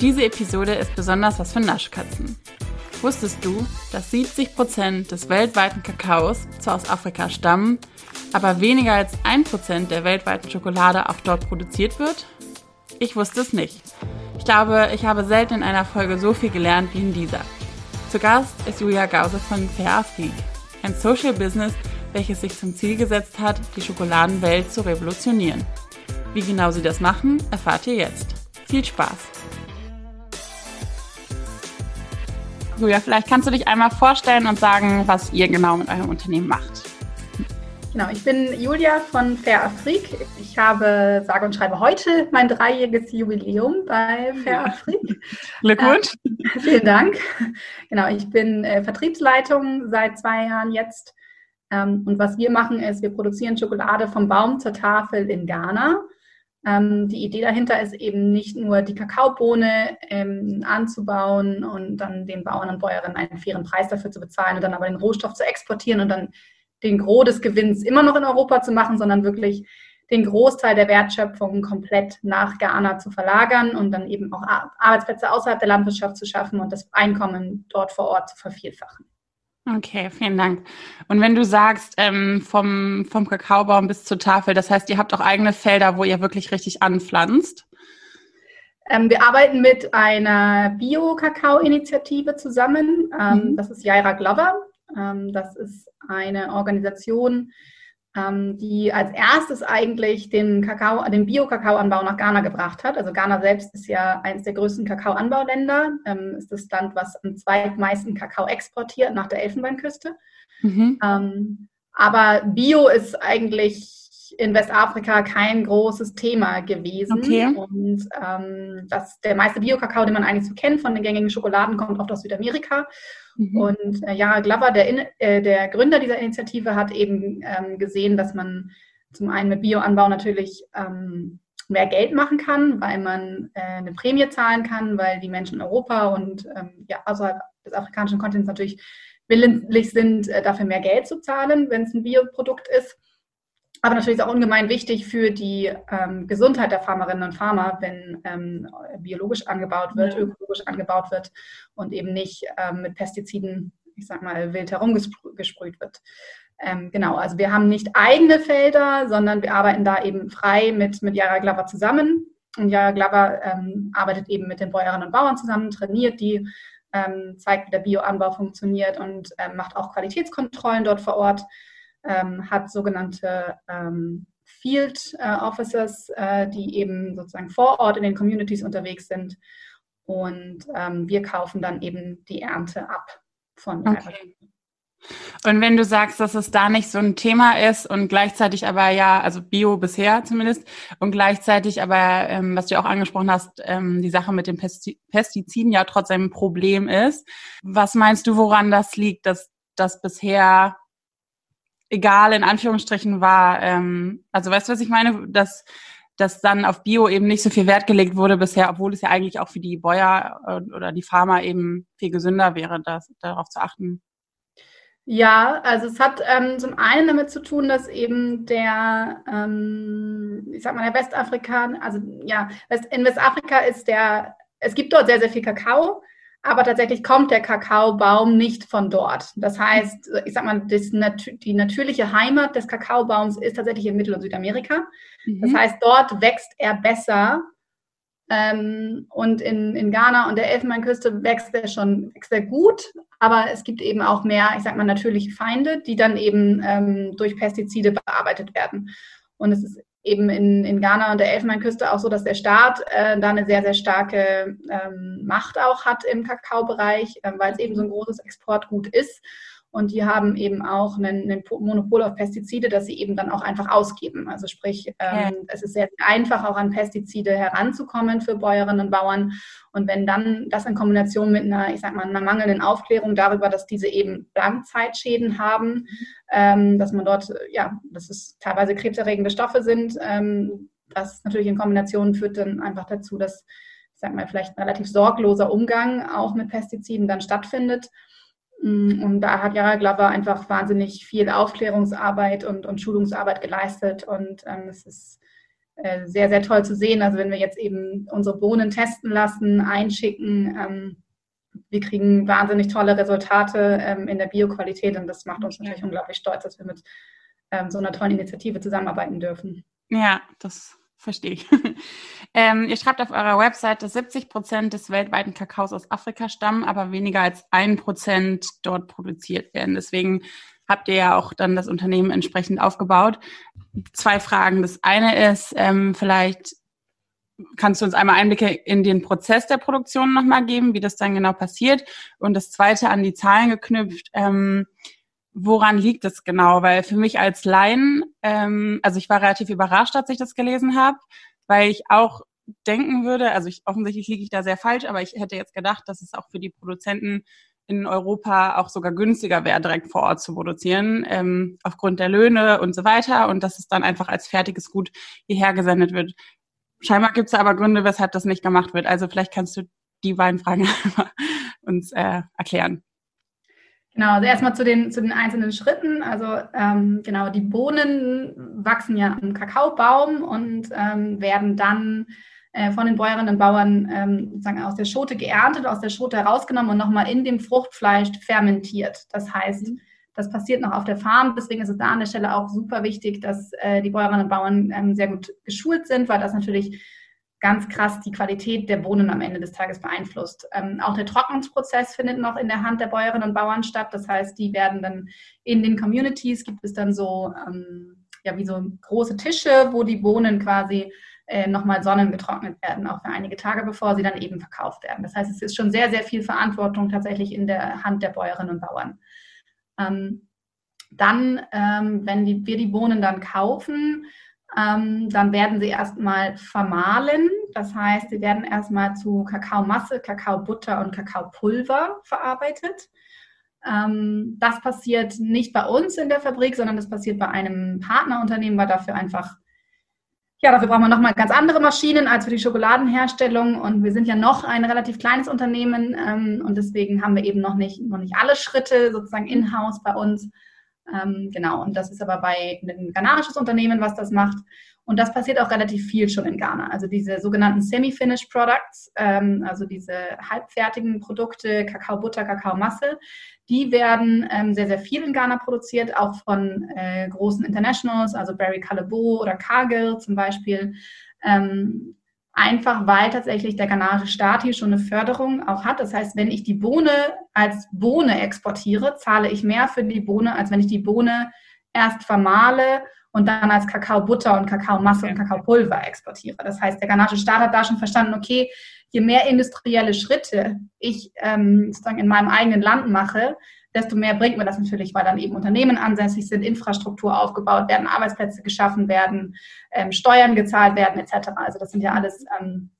Diese Episode ist besonders was für Naschkatzen. Wusstest du, dass 70% des weltweiten Kakaos zwar aus Afrika stammen, aber weniger als 1% der weltweiten Schokolade auch dort produziert wird? Ich wusste es nicht. Ich glaube, ich habe selten in einer Folge so viel gelernt wie in dieser. Zu Gast ist Julia Gause von Fair Afrik, ein Social Business, welches sich zum Ziel gesetzt hat, die Schokoladenwelt zu revolutionieren. Wie genau sie das machen, erfahrt ihr jetzt. Viel Spaß! Julia, vielleicht kannst du dich einmal vorstellen und sagen, was ihr genau mit eurem Unternehmen macht. Genau, ich bin Julia von Fair Afrik. Ich habe, sage und schreibe heute mein dreijähriges Jubiläum bei Fair Afrik. Glückwunsch. Äh, vielen Dank. Genau, ich bin äh, Vertriebsleitung seit zwei Jahren jetzt. Ähm, und was wir machen, ist, wir produzieren Schokolade vom Baum zur Tafel in Ghana. Ähm, die Idee dahinter ist eben nicht nur die Kakaobohne ähm, anzubauen und dann den Bauern und Bäuerinnen einen fairen Preis dafür zu bezahlen und dann aber den Rohstoff zu exportieren und dann den Gros des Gewinns immer noch in Europa zu machen, sondern wirklich den Großteil der Wertschöpfung komplett nach Ghana zu verlagern und dann eben auch Arbeitsplätze außerhalb der Landwirtschaft zu schaffen und das Einkommen dort vor Ort zu vervielfachen. Okay, vielen Dank. Und wenn du sagst, ähm, vom, vom Kakaobaum bis zur Tafel, das heißt, ihr habt auch eigene Felder, wo ihr wirklich richtig anpflanzt? Ähm, wir arbeiten mit einer Bio-Kakao-Initiative zusammen. Ähm, mhm. Das ist Jaira Glover. Ähm, das ist eine Organisation, die als erstes eigentlich den Kakao, den Bio-Kakaoanbau nach Ghana gebracht hat. Also Ghana selbst ist ja eines der größten Kakaoanbauländer, ähm, ist das Land, was am zweitmeisten Kakao exportiert nach der Elfenbeinküste. Mhm. Ähm, aber Bio ist eigentlich in Westafrika kein großes Thema gewesen. Okay. Und ähm, das, der meiste Bio-Kakao, den man eigentlich so kennt von den gängigen Schokoladen, kommt oft aus Südamerika. Mhm. Und äh, Jara Glover, der, äh, der, Gründer dieser Initiative, hat eben ähm, gesehen, dass man zum einen mit Bioanbau natürlich ähm, mehr Geld machen kann, weil man äh, eine Prämie zahlen kann, weil die Menschen in Europa und ähm, ja, außerhalb des afrikanischen Kontinents natürlich willentlich sind, äh, dafür mehr Geld zu zahlen, wenn es ein Bioprodukt ist. Aber natürlich ist auch ungemein wichtig für die ähm, Gesundheit der Farmerinnen und Farmer, wenn ähm, biologisch angebaut wird, ja. ökologisch angebaut wird und eben nicht ähm, mit Pestiziden, ich sag mal, wild herumgesprüht wird. Ähm, genau, also wir haben nicht eigene Felder, sondern wir arbeiten da eben frei mit, mit Yara Glover zusammen. Und Yara Glover ähm, arbeitet eben mit den Bäuerinnen und Bauern zusammen, trainiert die, ähm, zeigt, wie der Bioanbau funktioniert und macht auch Qualitätskontrollen dort vor Ort ähm, hat sogenannte ähm, Field äh, Officers, äh, die eben sozusagen vor Ort in den Communities unterwegs sind. Und ähm, wir kaufen dann eben die Ernte ab von okay. Und wenn du sagst, dass es da nicht so ein Thema ist und gleichzeitig aber ja, also Bio bisher zumindest, und gleichzeitig aber, ähm, was du auch angesprochen hast, ähm, die Sache mit den Pestiziden ja trotzdem ein Problem ist. Was meinst du, woran das liegt, dass das bisher egal in Anführungsstrichen war. Ähm, also weißt du, was ich meine? Dass, dass dann auf Bio eben nicht so viel Wert gelegt wurde bisher, obwohl es ja eigentlich auch für die Bäuer äh, oder die Farmer eben viel gesünder wäre, das, darauf zu achten. Ja, also es hat ähm, zum einen damit zu tun, dass eben der, ähm, ich sag mal, der Westafrikan, also ja, in Westafrika ist der, es gibt dort sehr, sehr viel Kakao, aber tatsächlich kommt der Kakaobaum nicht von dort. Das heißt, ich sag mal, das, die natürliche Heimat des Kakaobaums ist tatsächlich in Mittel- und Südamerika. Mhm. Das heißt, dort wächst er besser Ähm, und in, in Ghana und der Elfenbeinküste wächst er schon wächst er gut, aber es gibt eben auch mehr, ich sag mal, natürliche Feinde, die dann eben ähm, durch Pestizide bearbeitet werden. Und es ist eben in, in Ghana und der Elfenbeinküste auch so, dass der Staat äh, da eine sehr, sehr starke ähm, Macht auch hat im Kakaobereich, äh, weil es eben so ein großes Exportgut ist. Und die haben eben auch einen, Monopol auf Pestizide, dass sie eben dann auch einfach ausgeben. Also sprich, ähm, ja. es ist sehr einfach, auch an Pestizide heranzukommen für Bäuerinnen und Bauern. Und wenn dann das in Kombination mit einer, ich sag mal, einer mangelnden Aufklärung darüber, dass diese eben Langzeitschäden haben, ähm, dass man dort, ja, dass es teilweise krebserregende Stoffe sind, ähm, das natürlich in Kombination führt dann einfach dazu, dass, ich sag mal, vielleicht ein relativ sorgloser Umgang auch mit Pestiziden dann stattfindet. Mm, und da hat Jara Glover einfach wahnsinnig viel Aufklärungsarbeit und, und Schulungsarbeit geleistet. Und ähm, es ist äh, sehr, sehr toll zu sehen. Also wenn wir jetzt eben unsere Bohnen testen lassen, einschicken, ähm, wir kriegen wahnsinnig tolle Resultate ähm, in der Bioqualität. Und das macht uns natürlich unglaublich stolz, dass wir mit ähm, so einer tollen Initiative zusammenarbeiten dürfen. Ja, das verstehe ich. ähm, ihr schreibt auf eurer Webseite, dass 70 Prozent des weltweiten Kakaos aus Afrika stammen, aber weniger als ein Prozent dort produziert werden. Deswegen habt ihr ja auch dann das Unternehmen entsprechend aufgebaut. Zwei Fragen. Das eine ist, ähm, vielleicht kannst du uns einmal Einblicke in den Prozess der Produktion nochmal geben, wie das dann genau passiert. Und das zweite an die Zahlen geknüpft. Ähm, woran liegt es genau? Weil für mich als Laien, ähm, also ich war relativ überrascht, als ich das gelesen habe, weil ich auch denken würde, also ich, offensichtlich liege ich da sehr falsch, aber ich hätte jetzt gedacht, dass es auch für die Produzenten in Europa auch sogar günstiger wäre, direkt vor Ort zu produzieren, ähm, aufgrund der Löhne und so weiter und dass es dann einfach als fertiges Gut hierher gesendet wird. Scheinbar gibt es aber Gründe, weshalb das nicht gemacht wird. Also vielleicht kannst du die beiden Fragen uns äh, erklären. Genau, also erstmal zu den, zu den einzelnen Schritten. Also ähm, genau, die Bohnen wachsen ja am Kakaobaum und ähm, werden dann äh, von den Bäuerinnen und Bauern ähm, sozusagen aus der Schote geerntet, aus der Schote herausgenommen und nochmal in dem Fruchtfleisch fermentiert. Das heißt, mhm. das passiert noch auf der Farm. Deswegen ist es da an der Stelle auch super wichtig, dass äh, die Bäuerinnen und Bauern ähm, sehr gut geschult sind, weil das natürlich ganz krass die Qualität der Bohnen am Ende des Tages beeinflusst. Ähm, auch der Trocknungsprozess findet noch in der Hand der Bäuerinnen und Bauern statt. Das heißt, die werden dann in den Communities, gibt es dann so, ähm, ja, wie so große Tische, wo die Bohnen quasi äh, nochmal sonnengetrocknet werden, auch für einige Tage, bevor sie dann eben verkauft werden. Das heißt, es ist schon sehr, sehr viel Verantwortung tatsächlich in der Hand der Bäuerinnen und Bauern. Ähm, dann, ähm, wenn die, wir die Bohnen dann kaufen, dann werden sie erstmal vermahlen. Das heißt, sie werden erstmal zu Kakaomasse, Kakaobutter und Kakaopulver verarbeitet. Ähm, das passiert nicht bei uns in der Fabrik, sondern das passiert bei einem Partnerunternehmen, weil dafür einfach, ja, dafür brauchen wir nochmal ganz andere Maschinen als für die Schokoladenherstellung. Und wir sind ja noch ein relativ kleines Unternehmen ähm, und deswegen haben wir eben noch nicht, noch nicht alle Schritte sozusagen in-house bei uns. Ähm, genau, und das ist aber bei einem ghanaisches Unternehmen, was das macht. Und das passiert auch relativ viel schon in Ghana. Also diese sogenannten Semi-Finished Products, ähm, also diese halbfertigen Produkte, Kakaobutter, Kakaomasse, die werden ähm, sehr, sehr viel in Ghana produziert, auch von äh, großen Internationals, also Barry Callebaut oder Cargill zum Beispiel. Ähm, einfach weil tatsächlich der ghanaische Staat hier schon eine Förderung auch hat. Das heißt, wenn ich die Bohne als Bohne exportiere, zahle ich mehr für die Bohne, als wenn ich die Bohne erst vermahle und dann als Kakaobutter und Kakaomasse und Kakaopulver exportiere. Das heißt, der ghanaische Staat hat da schon verstanden, okay, je mehr industrielle Schritte ich ähm, sozusagen in meinem eigenen Land mache, desto mehr bringt mir das natürlich, weil dann eben Unternehmen ansässig sind, Infrastruktur aufgebaut werden, Arbeitsplätze geschaffen werden, ähm, Steuern gezahlt werden etc. Also das sind ja alles ähm,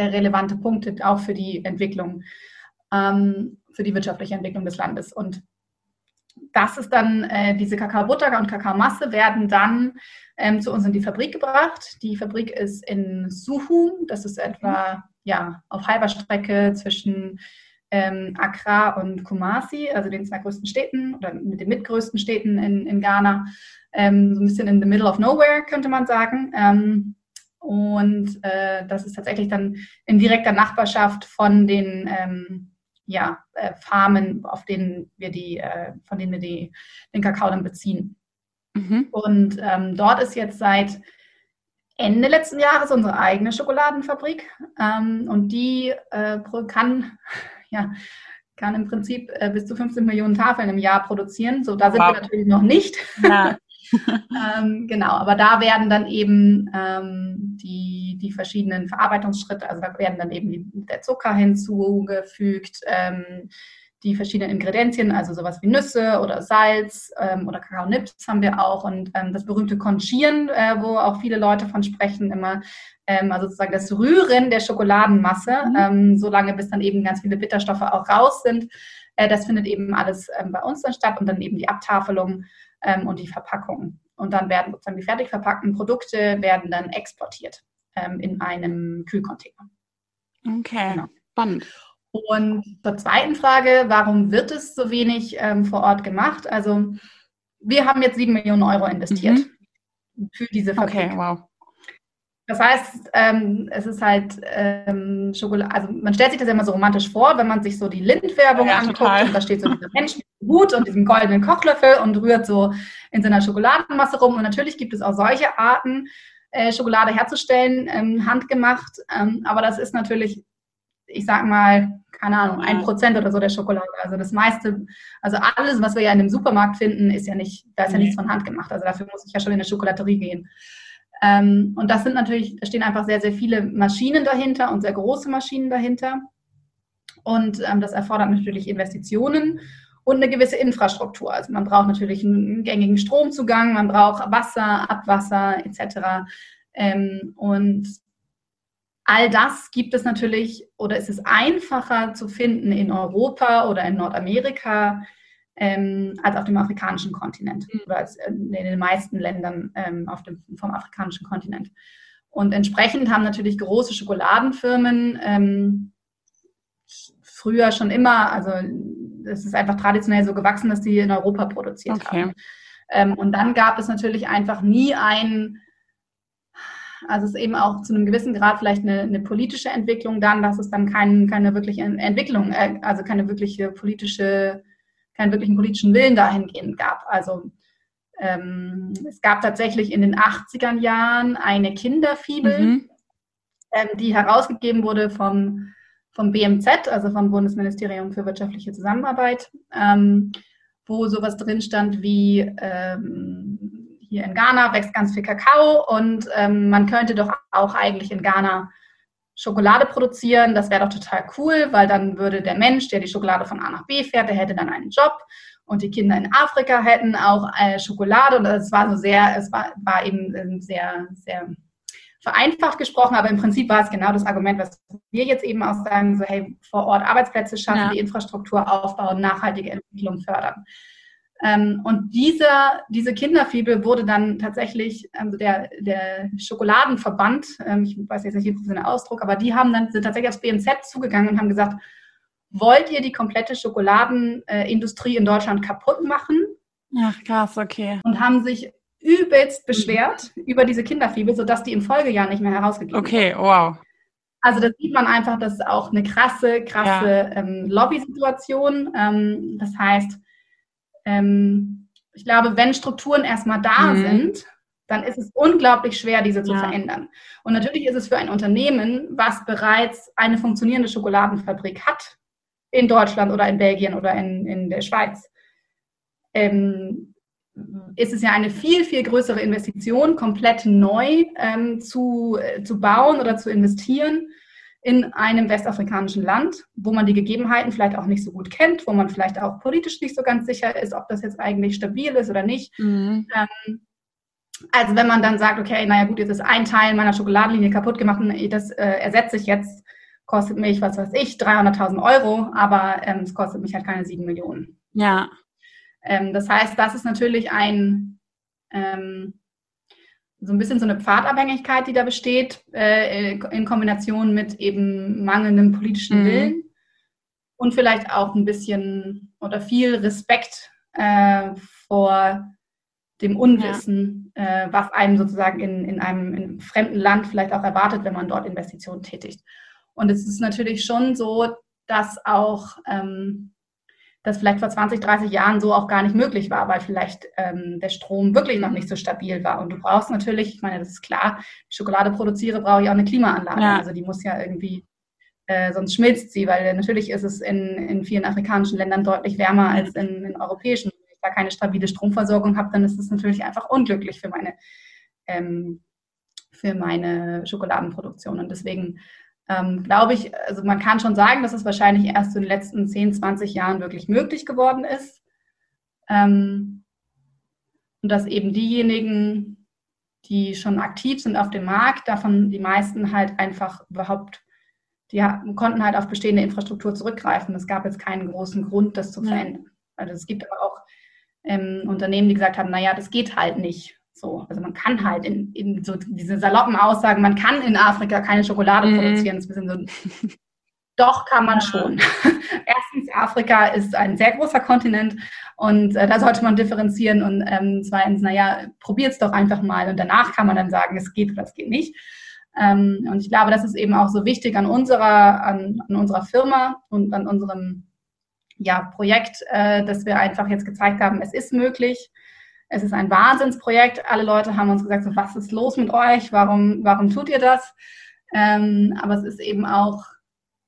relevante Punkte auch für die Entwicklung, ähm, für die wirtschaftliche Entwicklung des Landes. Und das ist dann, äh, diese Kakaobutter und Kakaomasse werden dann ähm, zu uns in die Fabrik gebracht. Die Fabrik ist in Suhu, das ist etwa ja, auf halber Strecke zwischen ähm, Accra und Kumasi, also den zwei größten Städten oder mit den mitgrößten Städten in, in Ghana, ähm, so ein bisschen in the middle of nowhere, könnte man sagen. Ähm, und äh, das ist tatsächlich dann in direkter Nachbarschaft von den ähm, ja, äh, Farmen, auf denen wir die, äh, von denen wir die, den Kakao dann beziehen. Mhm. Und ähm, dort ist jetzt seit Ende letzten Jahres unsere eigene Schokoladenfabrik ähm, und die äh, kann, ja, kann im Prinzip äh, bis zu 15 Millionen Tafeln im Jahr produzieren. So, da sind wow. wir natürlich noch nicht. Ja. ähm, genau, aber da werden dann eben ähm, die, die verschiedenen Verarbeitungsschritte, also da werden dann eben die, der Zucker hinzugefügt, ähm, die verschiedenen Ingredienzien, also sowas wie Nüsse oder Salz ähm, oder Kakaonips haben wir auch und ähm, das berühmte Conchieren, äh, wo auch viele Leute von sprechen, immer ähm, also sozusagen das Rühren der Schokoladenmasse, mhm. ähm, solange bis dann eben ganz viele Bitterstoffe auch raus sind. Äh, das findet eben alles ähm, bei uns dann statt und dann eben die Abtafelung ähm, und die Verpackung. Und dann werden sozusagen die fertig verpackten Produkte werden dann exportiert ähm, in einem Kühlcontainer. Okay, genau. spannend. Und zur zweiten Frage, warum wird es so wenig ähm, vor Ort gemacht? Also wir haben jetzt sieben Millionen Euro investiert mhm. für diese Fabrik. Okay, wow. Das heißt, ähm, es ist halt ähm, Schokolade, also man stellt sich das ja immer so romantisch vor, wenn man sich so die Lindwerbung ja, anguckt total. und da steht so dieser Mensch mit dem Hut und diesem goldenen Kochlöffel und rührt so in seiner Schokoladenmasse rum. Und natürlich gibt es auch solche Arten, äh, Schokolade herzustellen, ähm, handgemacht. Ähm, aber das ist natürlich, ich sag mal, keine Ahnung, ein Prozent oder so der Schokolade. Also das meiste, also alles, was wir ja in dem Supermarkt finden, ist ja nicht, da ist ja nichts von Hand gemacht. Also dafür muss ich ja schon in eine Schokolaterie gehen. Ähm, und das sind natürlich, da stehen einfach sehr, sehr viele Maschinen dahinter und sehr große Maschinen dahinter. Und ähm, das erfordert natürlich Investitionen und eine gewisse Infrastruktur. Also man braucht natürlich einen gängigen Stromzugang, man braucht Wasser, Abwasser etc. Ähm, und all das gibt es natürlich oder ist es einfacher zu finden in Europa oder in Nordamerika ähm, als auf dem afrikanischen Kontinent mhm. oder als in den meisten Ländern ähm, auf dem, vom afrikanischen Kontinent. Und entsprechend haben natürlich große Schokoladenfirmen ähm, früher schon immer, also es ist einfach traditionell so gewachsen, dass die in Europa produziert okay. haben. Ähm, und dann gab es natürlich einfach nie ein, also es ist eben auch zu einem gewissen Grad vielleicht eine, eine politische Entwicklung dann, dass es dann kein, keine wirkliche Entwicklung, äh, also keine wirkliche politische keinen wirklichen politischen Willen dahingehend gab. Also ähm, es gab tatsächlich in den 80er Jahren eine Kinderfibel, mhm. ähm, die herausgegeben wurde vom, vom BMZ, also vom Bundesministerium für wirtschaftliche Zusammenarbeit, ähm, wo sowas drin stand wie ähm, hier in Ghana wächst ganz viel Kakao und ähm, man könnte doch auch eigentlich in Ghana Schokolade produzieren, das wäre doch total cool, weil dann würde der Mensch, der die Schokolade von A nach B fährt, der hätte dann einen Job und die Kinder in Afrika hätten auch äh, Schokolade und es war so sehr, es war, war eben ähm, sehr, sehr vereinfacht gesprochen, aber im Prinzip war es genau das Argument, was wir jetzt eben auch sagen, so hey, vor Ort Arbeitsplätze schaffen, ja. die Infrastruktur aufbauen, nachhaltige Entwicklung fördern. Ähm, und dieser, diese Kinderfibel wurde dann tatsächlich, also der, der Schokoladenverband, ähm, ich weiß jetzt nicht den professionellen Ausdruck, aber die haben dann sind tatsächlich aufs BMZ zugegangen und haben gesagt, wollt ihr die komplette Schokoladenindustrie in Deutschland kaputt machen? Ach krass, okay. Und haben sich übelst beschwert über diese Kinderfibel, sodass die im Folgejahr nicht mehr herausgegeben Okay, wow. Also da sieht man einfach, das ist auch eine krasse, krasse ja. ähm, Lobby-Situation. Ähm, das heißt, ähm, ich glaube, wenn Strukturen erstmal da mhm. sind, dann ist es unglaublich schwer, diese zu ja. verändern. Und natürlich ist es für ein Unternehmen, was bereits eine funktionierende Schokoladenfabrik hat, in Deutschland oder in Belgien oder in, in der Schweiz, ähm, ist es ja eine viel, viel größere Investition, komplett neu ähm, zu, äh, zu bauen oder zu investieren, in einem westafrikanischen Land, wo man die Gegebenheiten vielleicht auch nicht so gut kennt, wo man vielleicht auch politisch nicht so ganz sicher ist, ob das jetzt eigentlich stabil ist oder nicht. Mhm. Ähm, also wenn man dann sagt, okay, naja gut, jetzt ist ein Teil meiner Schokoladenlinie kaputt gemacht das äh, ersetze ich jetzt, kostet mich, was weiß ich, 300.000 Euro, aber ähm, es kostet mich halt keine 7 Millionen. Ja. Ähm, das heißt, das ist natürlich ein, ähm, so ein bisschen so eine Pfadabhängigkeit, die da besteht, äh, in Kombination mit eben mangelndem politischen mhm. Willen und vielleicht auch ein bisschen oder viel Respekt äh, vor dem Unwissen, ja. äh, was einem sozusagen in, in einem in fremden Land vielleicht auch erwartet, wenn man dort Investitionen tätigt. Und es ist natürlich schon so, dass auch ähm, das vielleicht vor 20, 30 Jahren so auch gar nicht möglich war, weil vielleicht ähm, der Strom wirklich noch nicht so stabil war. Und du brauchst natürlich, ich meine, das ist klar, Schokolade produziere, brauche ich auch eine Klimaanlage. Ja. Also die muss ja irgendwie, äh, sonst schmilzt sie, weil natürlich ist es in, in vielen afrikanischen Ländern deutlich wärmer als in, in europäischen. Wenn ich da keine stabile Stromversorgung habe, dann ist es natürlich einfach unglücklich für meine, ähm, für meine Schokoladenproduktion. Und deswegen ähm, glaube ich, also man kann schon sagen, dass es wahrscheinlich erst in den letzten 10, 20 Jahren wirklich möglich geworden ist. Ähm, und dass eben diejenigen, die schon aktiv sind auf dem Markt, davon die meisten halt einfach überhaupt, die konnten halt auf bestehende Infrastruktur zurückgreifen. Es gab jetzt keinen großen Grund, das zu verändern. Also es gibt aber auch ähm, Unternehmen, die gesagt haben, naja, das geht halt nicht. So, also man kann halt in, in so diese saloppen Aussagen, man kann in Afrika keine Schokolade mhm. produzieren. Ist ein bisschen so, doch kann man schon. Erstens, Afrika ist ein sehr großer Kontinent und äh, da sollte man differenzieren. Und ähm, zweitens, naja, probiert es doch einfach mal und danach kann man dann sagen, es geht oder es geht nicht. Ähm, und ich glaube, das ist eben auch so wichtig an unserer, an, an unserer Firma und an unserem ja, Projekt, äh, dass wir einfach jetzt gezeigt haben, es ist möglich. Es ist ein Wahnsinnsprojekt. Alle Leute haben uns gesagt, so, was ist los mit euch? Warum, warum tut ihr das? Ähm, aber es ist eben auch,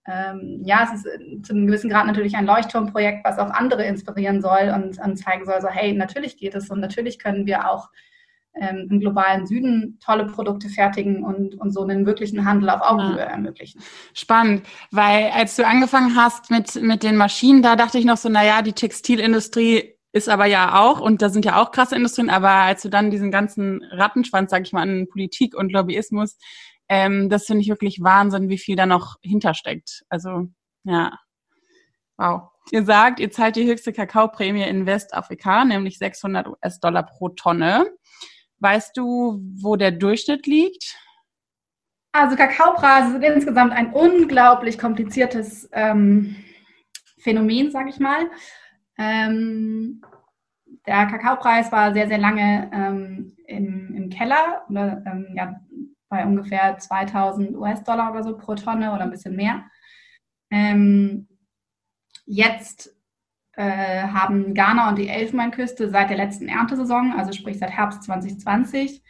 ähm, ja, es ist zu einem gewissen Grad natürlich ein Leuchtturmprojekt, was auch andere inspirieren soll und, und zeigen soll, so, hey, natürlich geht es und natürlich können wir auch ähm, im globalen Süden tolle Produkte fertigen und, und so einen wirklichen Handel auf Augenhöhe ja. ermöglichen. Spannend, weil als du angefangen hast mit, mit den Maschinen, da dachte ich noch so, naja, die Textilindustrie ist aber ja auch, und da sind ja auch krasse Industrien, aber als du dann diesen ganzen Rattenschwanz, sag ich mal, an Politik und Lobbyismus, ähm, das finde ich wirklich Wahnsinn, wie viel da noch hintersteckt. Also, ja. Wow. Ihr sagt, ihr zahlt die höchste Kakaoprämie in Westafrika, nämlich 600 US-Dollar pro Tonne. Weißt du, wo der Durchschnitt liegt? Also Kakaopreise sind insgesamt ein unglaublich kompliziertes ähm, Phänomen, sage ich mal. Ähm, der Kakaopreis war sehr, sehr lange ähm, im, im, Keller, oder, ähm, ja, bei ungefähr 2000 US-Dollar oder so pro Tonne oder ein bisschen mehr. Ähm, jetzt äh, haben Ghana und die Elfenbeinküste seit der letzten Erntesaison, also sprich seit Herbst 2020,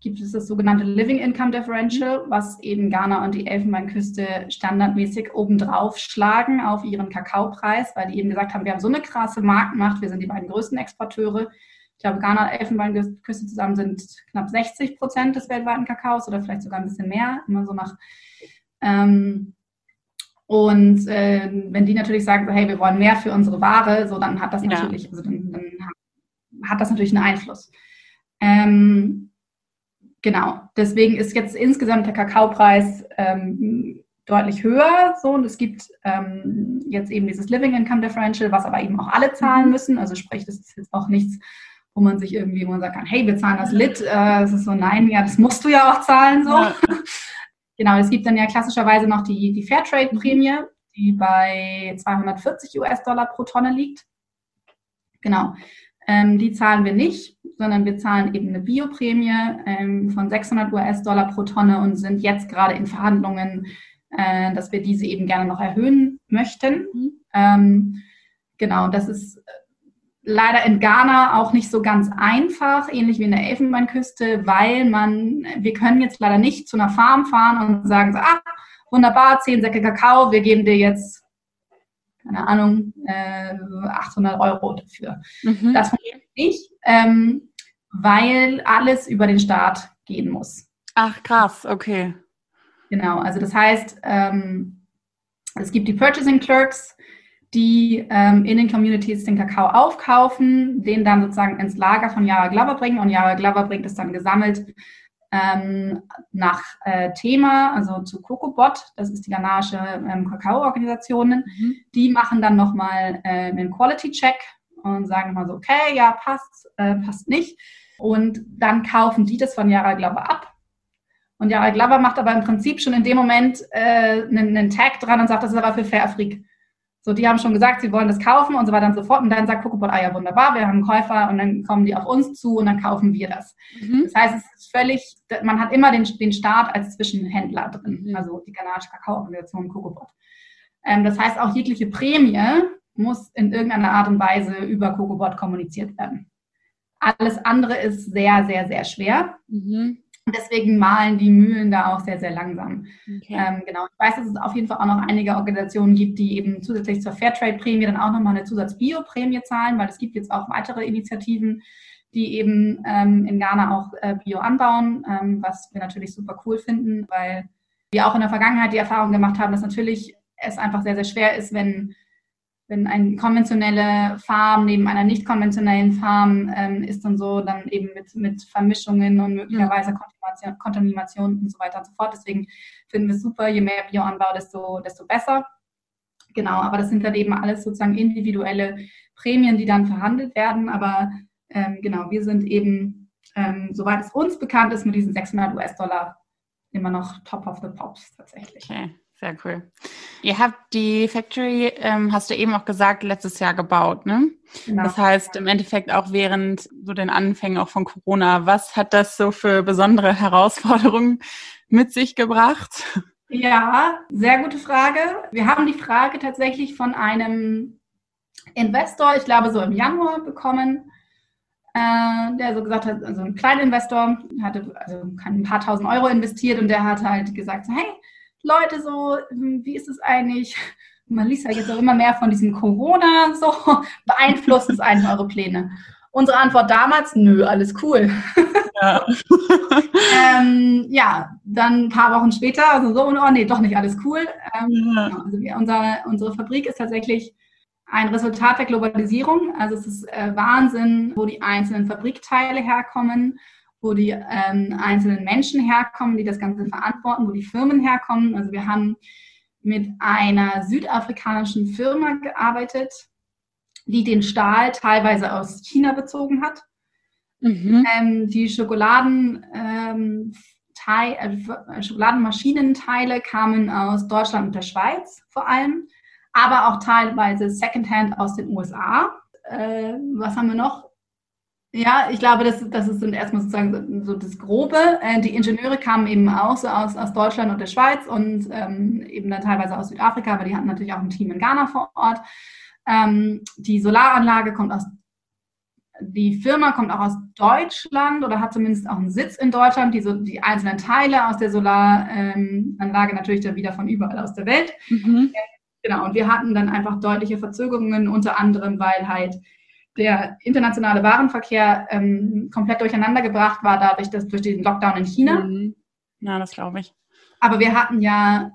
gibt es das sogenannte Living Income Differential, was eben Ghana und die Elfenbeinküste standardmäßig obendrauf schlagen auf ihren Kakaopreis, weil die eben gesagt haben, wir haben so eine krasse Marktmacht, wir sind die beiden größten Exporteure. Ich glaube, Ghana und Elfenbeinküste zusammen sind knapp 60 Prozent des weltweiten Kakaos oder vielleicht sogar ein bisschen mehr, immer so nach. Ähm, und äh, wenn die natürlich sagen, hey, wir wollen mehr für unsere Ware, so dann hat das natürlich, ja. also dann, dann, hat das natürlich einen Einfluss. Ähm, Genau, deswegen ist jetzt insgesamt der Kakaopreis ähm, deutlich höher. So, und es gibt ähm, jetzt eben dieses Living Income Differential, was aber eben auch alle zahlen mhm. müssen. Also sprich, das ist jetzt auch nichts, wo man sich irgendwie, wo man sagen kann, hey, wir zahlen das Lit. Äh, das ist so, nein, ja, das musst du ja auch zahlen. So. Ja. genau, es gibt dann ja klassischerweise noch die, die Fairtrade-Prämie, die bei 240 US-Dollar pro Tonne liegt. Genau. Ähm, die zahlen wir nicht, sondern wir zahlen eben eine Bioprämie ähm, von 600 US-Dollar pro Tonne und sind jetzt gerade in Verhandlungen, äh, dass wir diese eben gerne noch erhöhen möchten. Mhm. Ähm, genau, das ist leider in Ghana auch nicht so ganz einfach, ähnlich wie in der Elfenbeinküste, weil man, wir können jetzt leider nicht zu einer Farm fahren und sagen, so, ah, wunderbar, 10 Säcke Kakao, wir geben dir jetzt keine Ahnung, äh, 800 Euro dafür. Mhm. Das funktioniert nicht, ähm, weil alles über den Staat gehen muss. Ach, krass, okay. Genau, also das heißt, ähm, es gibt die Purchasing Clerks, die ähm, in den Communities den Kakao aufkaufen, den dann sozusagen ins Lager von Yara Glover bringen und Yara Glover bringt es dann gesammelt ähm, nach äh, Thema, also zu CocoBot, das ist die ghanaische ähm, Kakao-Organisation, mhm. die machen dann nochmal äh, einen Quality-Check und sagen mal so, okay, ja, passt, äh, passt nicht. Und dann kaufen die das von Yara Glover ab. Und Yara Glover macht aber im Prinzip schon in dem Moment äh, einen, einen Tag dran und sagt, das ist aber für Fair Afrik. So, die haben schon gesagt, sie wollen das kaufen und so weiter und so fort. Und dann sagt Cocobot, ah ja, wunderbar, wir haben einen Käufer und dann kommen die auf uns zu und dann kaufen wir das. Mhm. Das heißt, es ist völlig, man hat immer den, den Staat als Zwischenhändler drin, mhm. also die kanadische Kakaoorganisation Cocobot. Ähm, das heißt, auch jegliche Prämie muss in irgendeiner Art und Weise über CocoBot kommuniziert werden. Alles andere ist sehr, sehr, sehr schwer. Mhm. Und deswegen malen die Mühlen da auch sehr, sehr langsam. Okay. Ähm, genau. Ich weiß, dass es auf jeden Fall auch noch einige Organisationen gibt, die eben zusätzlich zur Fairtrade-Prämie dann auch nochmal eine Zusatz-Bio-Prämie zahlen, weil es gibt jetzt auch weitere Initiativen, die eben ähm, in Ghana auch äh, Bio anbauen, ähm, was wir natürlich super cool finden, weil wir auch in der Vergangenheit die Erfahrung gemacht haben, dass natürlich es einfach sehr, sehr schwer ist, wenn wenn eine konventionelle Farm neben einer nicht konventionellen Farm ähm, ist und so, dann eben mit, mit Vermischungen und möglicherweise Kontamination, Kontamination und so weiter und so fort. Deswegen finden wir es super, je mehr Bioanbau, desto, desto besser. Genau, aber das sind dann eben alles sozusagen individuelle Prämien, die dann verhandelt werden. Aber ähm, genau, wir sind eben, ähm, soweit es uns bekannt ist, mit diesen 600 US-Dollar immer noch top of the pops tatsächlich. Okay. Sehr cool. Ihr habt die Factory, ähm, hast du eben auch gesagt, letztes Jahr gebaut, ne? Genau. Das heißt, im Endeffekt auch während so den Anfängen auch von Corona. Was hat das so für besondere Herausforderungen mit sich gebracht? Ja, sehr gute Frage. Wir haben die Frage tatsächlich von einem Investor, ich glaube so im Januar bekommen, äh, der so gesagt hat, also ein kleiner Investor, hatte also ein paar tausend Euro investiert und der hat halt gesagt, hey, Leute so, hm, wie ist es eigentlich? Man liest ja jetzt auch immer mehr von diesem Corona, so beeinflusst es eigentlich eure Pläne? Unsere Antwort damals, nö, alles cool. Ja, ähm, ja dann ein paar Wochen später, also so, oh nee, doch nicht alles cool. Ähm, ja. Genau, also wir, unser, unsere Fabrik ist tatsächlich ein Resultat der Globalisierung. Also es ist äh, Wahnsinn, wo die einzelnen Fabrikteile herkommen wo die ähm, einzelnen Menschen herkommen, die das Ganze verantworten, wo die Firmen herkommen. Also wir haben mit einer südafrikanischen Firma gearbeitet, die den Stahl teilweise aus China bezogen hat. Mhm. Ähm, die Schokoladen, ähm, äh, Schokoladenmaschinenteile kamen aus Deutschland und der Schweiz vor allem, aber auch teilweise Secondhand aus den USA. Äh, was haben wir noch? Ja, ich glaube, das, das ist erstmal sozusagen so das Grobe. Äh, die Ingenieure kamen eben auch so aus, aus Deutschland und der Schweiz und ähm, eben dann teilweise aus Südafrika, aber die hatten natürlich auch ein Team in Ghana vor Ort. Ähm, die Solaranlage kommt aus, die Firma kommt auch aus Deutschland oder hat zumindest auch einen Sitz in Deutschland. Die, so, die einzelnen Teile aus der Solaranlage natürlich dann wieder von überall aus der Welt. Mhm. Genau, und wir hatten dann einfach deutliche Verzögerungen, unter anderem, weil halt der internationale Warenverkehr ähm, komplett durcheinander gebracht war, dadurch, dass durch den Lockdown in China. Mhm. Ja, das glaube ich. Aber wir hatten ja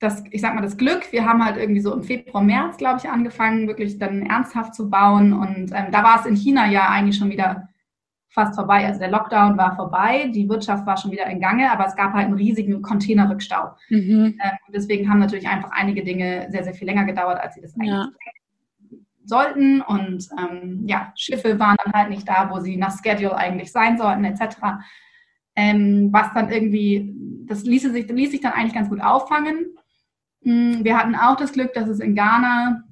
das, ich sag mal, das Glück. Wir haben halt irgendwie so im Februar, März, glaube ich, angefangen, wirklich dann ernsthaft zu bauen. Und ähm, da war es in China ja eigentlich schon wieder fast vorbei. Also der Lockdown war vorbei, die Wirtschaft war schon wieder in Gange, aber es gab halt einen riesigen Containerrückstau. Mhm. Ähm, und deswegen haben natürlich einfach einige Dinge sehr, sehr viel länger gedauert, als sie das eigentlich ja sollten. Und ähm, ja, Schiffe waren dann halt nicht da, wo sie nach Schedule eigentlich sein sollten, etc. Ähm, was dann irgendwie, das ließ sich, ließ sich dann eigentlich ganz gut auffangen. Mm, wir hatten auch das Glück, dass es in Ghana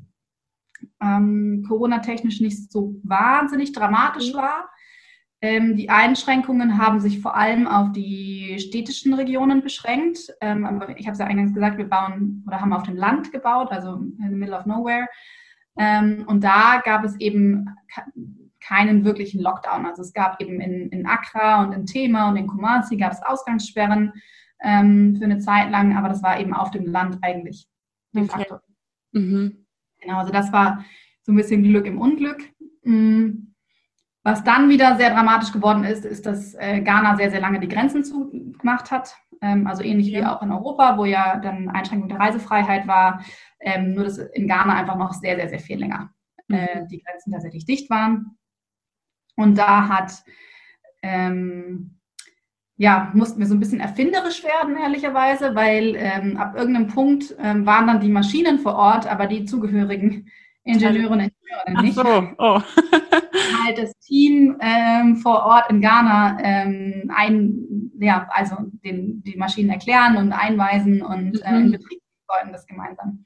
ähm, Corona-technisch nicht so wahnsinnig dramatisch mhm. war. Ähm, die Einschränkungen haben sich vor allem auf die städtischen Regionen beschränkt. Ähm, ich habe es ja eingangs gesagt, wir bauen oder haben auf dem Land gebaut, also in the middle of nowhere. Ähm, und da gab es eben keinen wirklichen Lockdown. Also es gab eben in, in Accra und in Tema und in Kumasi gab es Ausgangssperren ähm, für eine Zeit lang, aber das war eben auf dem Land eigentlich de facto. Okay. Mhm. Genau, also das war so ein bisschen Glück im Unglück. Mhm. Was dann wieder sehr dramatisch geworden ist, ist, dass äh, Ghana sehr, sehr lange die Grenzen zugemacht hat. Ähm, also ähnlich ja. wie auch in Europa, wo ja dann Einschränkung der Reisefreiheit war. Ähm, nur dass in Ghana einfach noch sehr, sehr, sehr viel länger äh, mhm. die Grenzen tatsächlich dicht waren. Und da hat, ähm, ja, mussten wir so ein bisschen erfinderisch werden, ehrlicherweise, weil ähm, ab irgendeinem Punkt ähm, waren dann die Maschinen vor Ort, aber die zugehörigen Ingenieure und Ingenieure nicht. Ach so, oh. halt das Team ähm, vor Ort in Ghana ähm, ein, ja, also den, die Maschinen erklären und einweisen und äh, in mhm. Betrieb sollten das gemeinsam.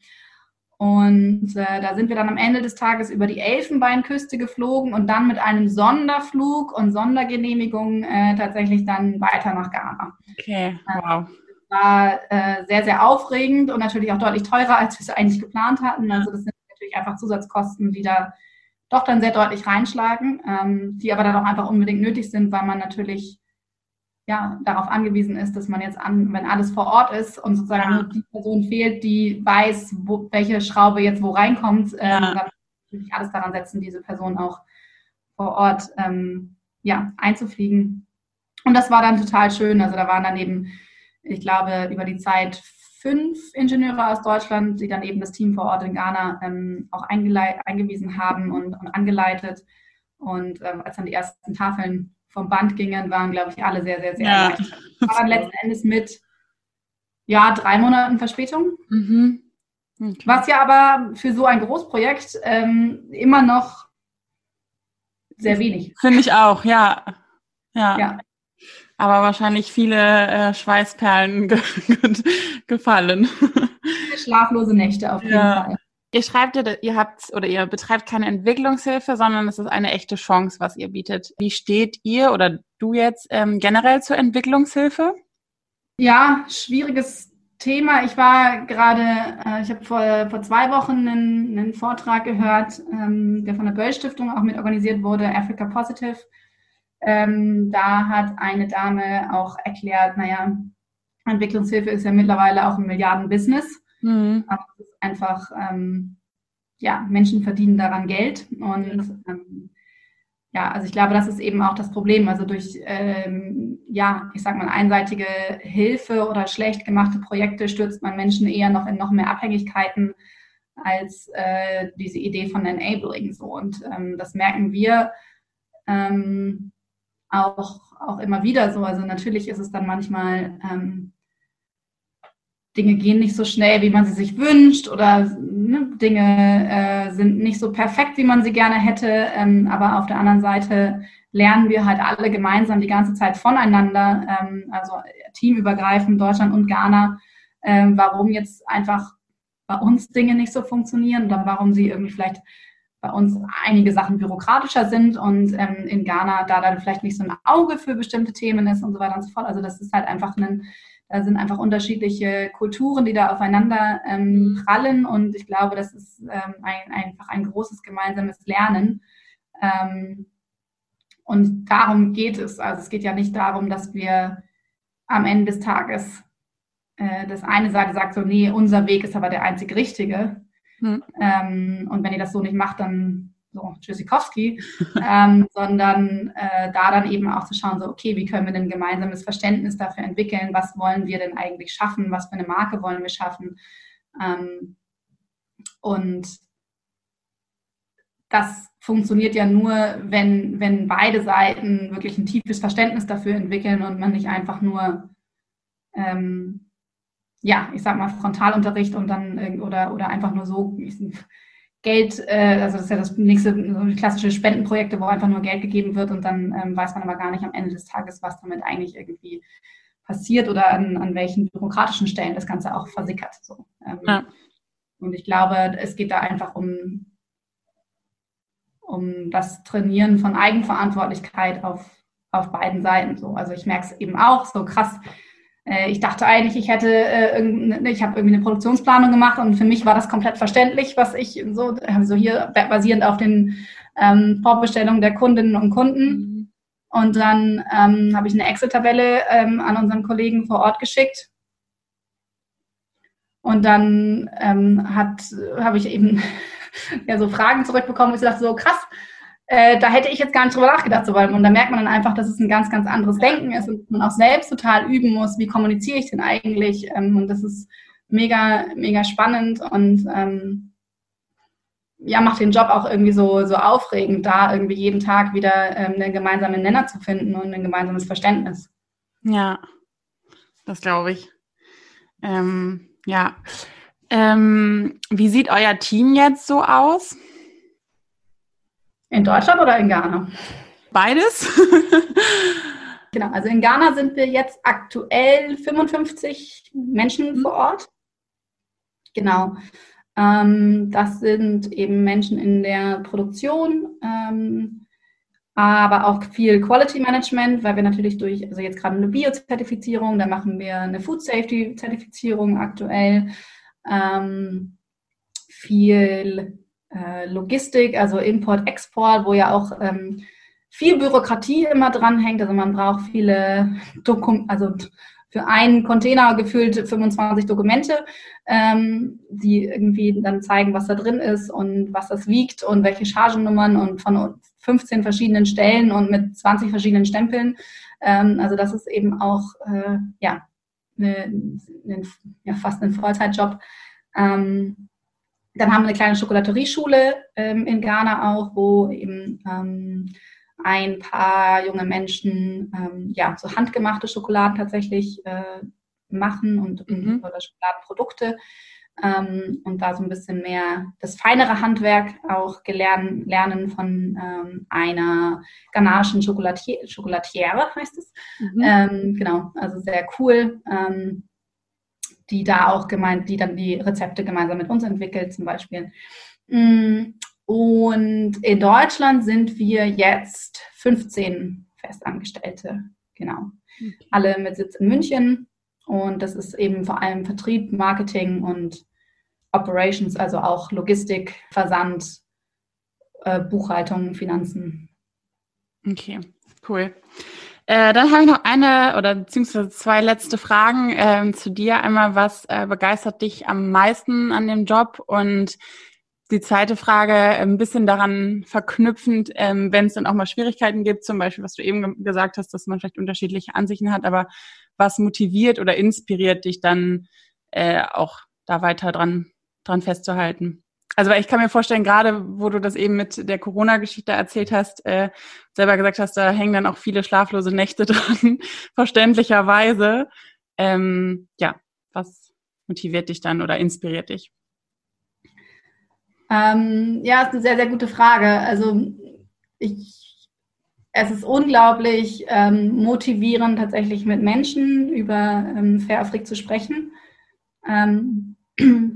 Und äh, da sind wir dann am Ende des Tages über die Elfenbeinküste geflogen und dann mit einem Sonderflug und Sondergenehmigung äh, tatsächlich dann weiter nach Ghana. Okay, wow. Das war äh, sehr, sehr aufregend und natürlich auch deutlich teurer, als wir es eigentlich geplant hatten. Also das sind natürlich einfach Zusatzkosten, die da doch dann sehr deutlich reinschlagen, ähm, die aber dann auch einfach unbedingt nötig sind, weil man natürlich ja, darauf angewiesen ist, dass man jetzt an, wenn alles vor Ort ist und sozusagen ja. nur die Person fehlt, die weiß, wo, welche Schraube jetzt wo reinkommt, ähm, ja. dann natürlich alles daran setzen, diese Person auch vor Ort ähm, ja, einzufliegen. Und das war dann total schön. Also da waren dann eben, ich glaube, über die Zeit fünf Ingenieure aus Deutschland, die dann eben das Team vor Ort in Ghana ähm, auch eingewiesen haben und, und angeleitet. Und ähm, als dann die ersten Tafeln vom Band gingen, waren, glaube ich, alle sehr, sehr, sehr ja. erleichtert. Aber dann letzten Endes mit, ja, drei Monaten Verspätung. Mhm. Okay. Was ja aber für so ein Großprojekt ähm, immer noch sehr wenig. Finde ich auch, ja. ja. Ja. Aber wahrscheinlich viele äh, Schweißperlen ge gefallen. Schlaflose Nächte auf jeden ja. Fall. Ihr schreibt ja, ihr habt oder ihr betreibt keine Entwicklungshilfe, sondern es ist eine echte Chance, was ihr bietet. Wie steht ihr oder du jetzt ähm, generell zur Entwicklungshilfe? Ja, schwieriges Thema. Ich war gerade, äh, ich habe vor, vor zwei Wochen einen, einen Vortrag gehört, ähm, der von der Böll Stiftung auch mit organisiert wurde, Africa Positive. Ähm, da hat eine Dame auch erklärt, naja, Entwicklungshilfe ist ja mittlerweile auch ein Milliardenbusiness. Mhm. Aber es ist einfach, ähm, ja, Menschen verdienen daran Geld. Und ähm, ja, also ich glaube, das ist eben auch das Problem. Also durch, ähm, ja, ich sag mal, einseitige Hilfe oder schlecht gemachte Projekte stürzt man Menschen eher noch in noch mehr Abhängigkeiten als äh, diese Idee von Enabling. So. Und ähm, das merken wir ähm, auch, auch immer wieder so. Also natürlich ist es dann manchmal ähm, Dinge gehen nicht so schnell, wie man sie sich wünscht oder ne, Dinge äh, sind nicht so perfekt, wie man sie gerne hätte. Ähm, aber auf der anderen Seite lernen wir halt alle gemeinsam die ganze Zeit voneinander, ähm, also teamübergreifend Deutschland und Ghana, ähm, warum jetzt einfach bei uns Dinge nicht so funktionieren oder warum sie irgendwie vielleicht bei uns einige Sachen bürokratischer sind und ähm, in Ghana da dann vielleicht nicht so ein Auge für bestimmte Themen ist und so weiter und so fort. Also das ist halt einfach ein da sind einfach unterschiedliche Kulturen, die da aufeinander ähm, mhm. prallen und ich glaube, das ist ähm, ein, einfach ein großes gemeinsames Lernen. Ähm, und darum geht es. Also es geht ja nicht darum, dass wir am Ende des Tages äh, das eine Seite sagt so, nee, unser Weg ist aber der einzig richtige. Hm. Und wenn ihr das so nicht macht, dann so Tschüssikowski, ähm, sondern äh, da dann eben auch zu schauen, so, okay, wie können wir denn ein gemeinsames Verständnis dafür entwickeln, was wollen wir denn eigentlich schaffen, was für eine Marke wollen wir schaffen. Ähm, und das funktioniert ja nur, wenn, wenn beide Seiten wirklich ein tiefes Verständnis dafür entwickeln und man nicht einfach nur, ähm, ja, ich sag mal, Frontalunterricht und dann oder, oder einfach nur so, ich, Geld, äh, also das ist ja das nächste so klassische Spendenprojekte, wo einfach nur Geld gegeben wird und dann ähm, weiß man aber gar nicht am Ende des Tages, was damit eigentlich irgendwie passiert oder an, an welchen bürokratischen Stellen das Ganze auch versickert. So. Ähm, ja. Und ich glaube, es geht da einfach um, um das Trainieren von Eigenverantwortlichkeit auf, auf beiden Seiten. So. Also ich merke es eben auch so krass ich dachte eigentlich, ich hätte, äh, ne, ich habe irgendwie eine Produktionsplanung gemacht und für mich war das komplett verständlich, was ich so, also hier basierend auf den ähm, Vorbestellungen der Kundinnen und Kunden. Mhm. Und dann ähm, habe ich eine Excel-Tabelle ähm, an unseren Kollegen vor Ort geschickt. Und dann ähm, habe ich eben ja, so Fragen zurückbekommen und ich dachte so, krass, äh, da hätte ich jetzt gar nicht drüber nachgedacht, so, weil, und da merkt man dann einfach, dass es ein ganz, ganz anderes Denken ist und man auch selbst total üben muss, wie kommuniziere ich denn eigentlich? Ähm, und das ist mega, mega spannend und ähm, ja, macht den Job auch irgendwie so, so aufregend, da irgendwie jeden Tag wieder ähm, einen gemeinsamen Nenner zu finden und ein gemeinsames Verständnis. Ja, das glaube ich. Ähm, ja. Ähm, wie sieht euer Team jetzt so aus? In Deutschland oder in Ghana? Beides. genau, also in Ghana sind wir jetzt aktuell 55 Menschen mhm. vor Ort. Genau. Ähm, das sind eben Menschen in der Produktion, ähm, aber auch viel Quality Management, weil wir natürlich durch, also jetzt gerade eine Bio-Zertifizierung, da machen wir eine Food Safety-Zertifizierung aktuell, ähm, viel äh, Logistik, also Import, Export, wo ja auch ähm, viel Bürokratie immer dranhängt. Also man braucht viele Dokumente, also für einen Container gefühlt 25 Dokumente, ähm, die irgendwie dann zeigen, was da drin ist und was das wiegt und welche Chargennummern und von 15 verschiedenen Stellen und mit 20 verschiedenen Stempeln. Ähm, also das ist eben auch äh, ja, eine, eine, ja, fast ein Vollzeitjob. Ähm, dann haben wir eine kleine Schokolaterieschule ähm, in Ghana auch, wo eben ähm, ein paar junge Menschen ähm, ja so handgemachte Schokoladen tatsächlich äh, machen und, mhm. oder Schokoladenprodukte ähm, und da so ein bisschen mehr das feinere Handwerk auch gelernt, lernen von ähm, einer ghanaischen Schokolatier, Schokolatiere, heißt es. Mhm. Ähm, genau, also sehr cool. Die da auch gemeint, die dann die Rezepte gemeinsam mit uns entwickelt, zum Beispiel. Mm, und in Deutschland sind wir jetzt 15 Festangestellte, genau. Okay. Alle mit Sitz in München. Und das ist eben vor allem Vertrieb, Marketing und Operations, also auch Logistik, Versand, äh, Buchhaltung, Finanzen. Okay, cool. Äh, dann habe ich noch eine oder beziehungsweise zwei letzte Fragen äh, zu dir. Einmal, was äh, begeistert dich am meisten an dem Job? Und die zweite Frage ein bisschen daran verknüpfend, ähm, wenn es dann auch mal Schwierigkeiten gibt, zum Beispiel, was du eben gesagt hast, dass man vielleicht unterschiedliche Ansichten hat, aber was motiviert oder inspiriert dich dann äh, auch da weiter dran, dran festzuhalten? Also weil ich kann mir vorstellen, gerade wo du das eben mit der Corona-Geschichte erzählt hast, äh, selber gesagt hast, da hängen dann auch viele schlaflose Nächte dran, verständlicherweise. Ähm, ja, was motiviert dich dann oder inspiriert dich? Ähm, ja, ist eine sehr, sehr gute Frage. Also ich, es ist unglaublich ähm, motivierend, tatsächlich mit Menschen über ähm, Fair Afrik zu sprechen. Ähm,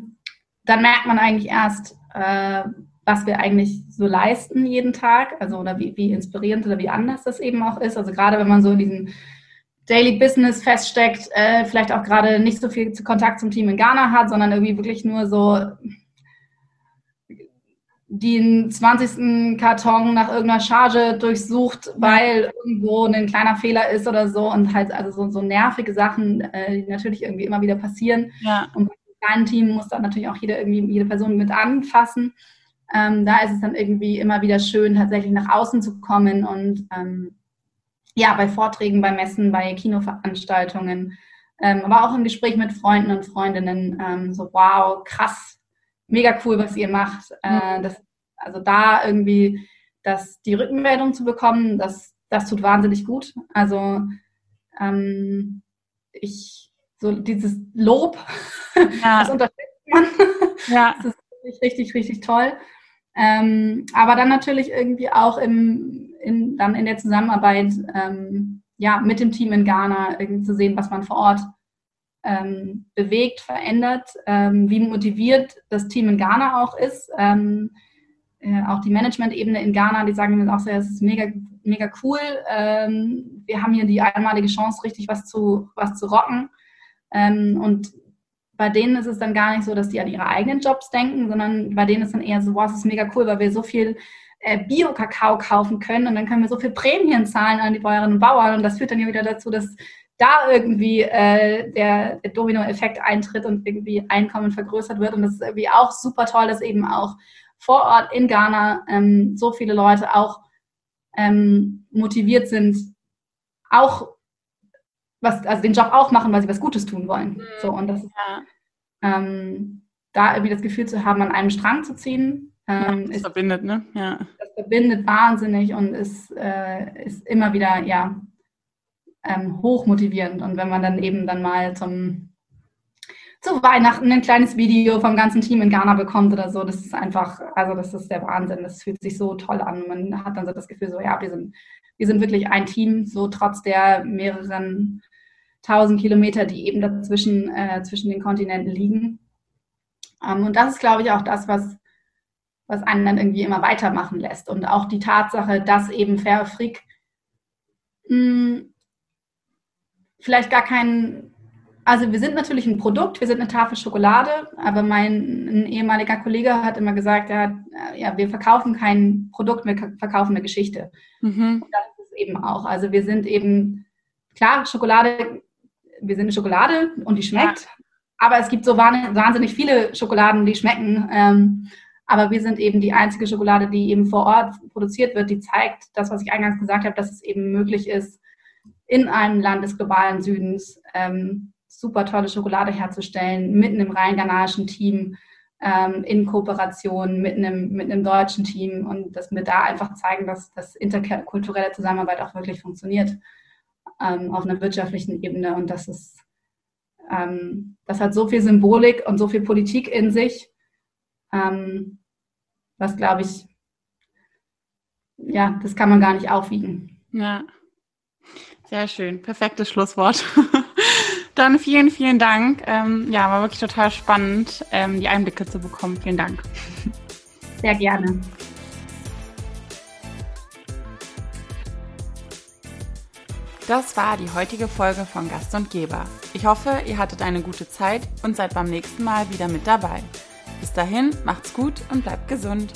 dann merkt man eigentlich erst, äh, was wir eigentlich so leisten jeden Tag, also oder wie, wie inspirierend oder wie anders das eben auch ist. Also gerade wenn man so in diesem Daily Business feststeckt, äh, vielleicht auch gerade nicht so viel Kontakt zum Team in Ghana hat, sondern irgendwie wirklich nur so den 20. Karton nach irgendeiner Charge durchsucht, weil irgendwo ein kleiner Fehler ist oder so und halt also so, so nervige Sachen, äh, die natürlich irgendwie immer wieder passieren. Ja. Und kleinen Team muss dann natürlich auch jede, irgendwie, jede Person mit anfassen. Ähm, da ist es dann irgendwie immer wieder schön, tatsächlich nach außen zu kommen und ähm, ja, bei Vorträgen, bei Messen, bei Kinoveranstaltungen, ähm, aber auch im Gespräch mit Freunden und Freundinnen, ähm, so wow, krass, mega cool, was ihr macht. Äh, das, also da irgendwie das, die Rückmeldung zu bekommen, das, das tut wahnsinnig gut. Also ähm, ich, so dieses Lob, ja. das unterstützt man. Ja. Das ist richtig, richtig, richtig toll. Ähm, aber dann natürlich irgendwie auch im, in, dann in der Zusammenarbeit ähm, ja, mit dem Team in Ghana irgendwie zu sehen, was man vor Ort ähm, bewegt, verändert, ähm, wie motiviert das Team in Ghana auch ist. Ähm, äh, auch die Management-Ebene in Ghana, die sagen mir auch so, es ist mega, mega cool. Ähm, wir haben hier die einmalige Chance, richtig was zu, was zu rocken. Ähm, und bei denen ist es dann gar nicht so, dass die an ihre eigenen Jobs denken, sondern bei denen ist dann eher so, wow, es ist mega cool, weil wir so viel äh, Bio-Kakao kaufen können und dann können wir so viel Prämien zahlen an die Bäuerinnen und Bauern und das führt dann ja wieder dazu, dass da irgendwie äh, der, der Domino-Effekt eintritt und irgendwie Einkommen vergrößert wird. Und das ist irgendwie auch super toll, dass eben auch vor Ort in Ghana ähm, so viele Leute auch ähm, motiviert sind, auch was, also den Job auch machen, weil sie was Gutes tun wollen. Mhm. So, und das ja. ähm, da irgendwie das Gefühl zu haben, an einem Strang zu ziehen. Ähm, ja, das ist, verbindet, ne? Ja. Das verbindet wahnsinnig und ist, äh, ist immer wieder, ja, ähm, hochmotivierend. Und wenn man dann eben dann mal zum, zu Weihnachten ein kleines Video vom ganzen Team in Ghana bekommt oder so, das ist einfach, also das ist der Wahnsinn. Das fühlt sich so toll an. Man hat dann so das Gefühl, so ja, wir sind, wir sind wirklich ein Team, so trotz der mehreren tausend Kilometer, die eben dazwischen äh, zwischen den Kontinenten liegen. Ähm, und das ist, glaube ich, auch das, was was einen dann irgendwie immer weitermachen lässt. Und auch die Tatsache, dass eben Fair Freak hm, vielleicht gar kein Also wir sind natürlich ein Produkt, wir sind eine Tafel Schokolade, aber mein ehemaliger Kollege hat immer gesagt, ja, ja wir verkaufen kein Produkt, wir verkaufen eine Geschichte. Mhm. Und das ist es eben auch. Also wir sind eben, klar, Schokolade, wir sind eine Schokolade und die schmeckt, ja. aber es gibt so wahnsinnig viele Schokoladen, die schmecken. Ähm, aber wir sind eben die einzige Schokolade, die eben vor Ort produziert wird, die zeigt das, was ich eingangs gesagt habe, dass es eben möglich ist, in einem Land des globalen Südens ähm, super tolle Schokolade herzustellen, mit einem rein ghanaischen Team, ähm, in Kooperation mit einem, mit einem deutschen Team und dass wir da einfach zeigen, dass das interkulturelle Zusammenarbeit auch wirklich funktioniert ähm, auf einer wirtschaftlichen Ebene und das ist, ähm, das hat so viel Symbolik und so viel Politik in sich, ähm, was glaube ich, ja, das kann man gar nicht aufwiegen. Ja, sehr schön, perfektes Schlusswort. Dann vielen, vielen Dank. Ähm, ja, war wirklich total spannend, ähm, die Einblicke zu bekommen. Vielen Dank. Sehr gerne. Das war die heutige Folge von Gast und Geber. Ich hoffe, ihr hattet eine gute Zeit und seid beim nächsten Mal wieder mit dabei. Bis dahin, macht's gut und bleibt gesund.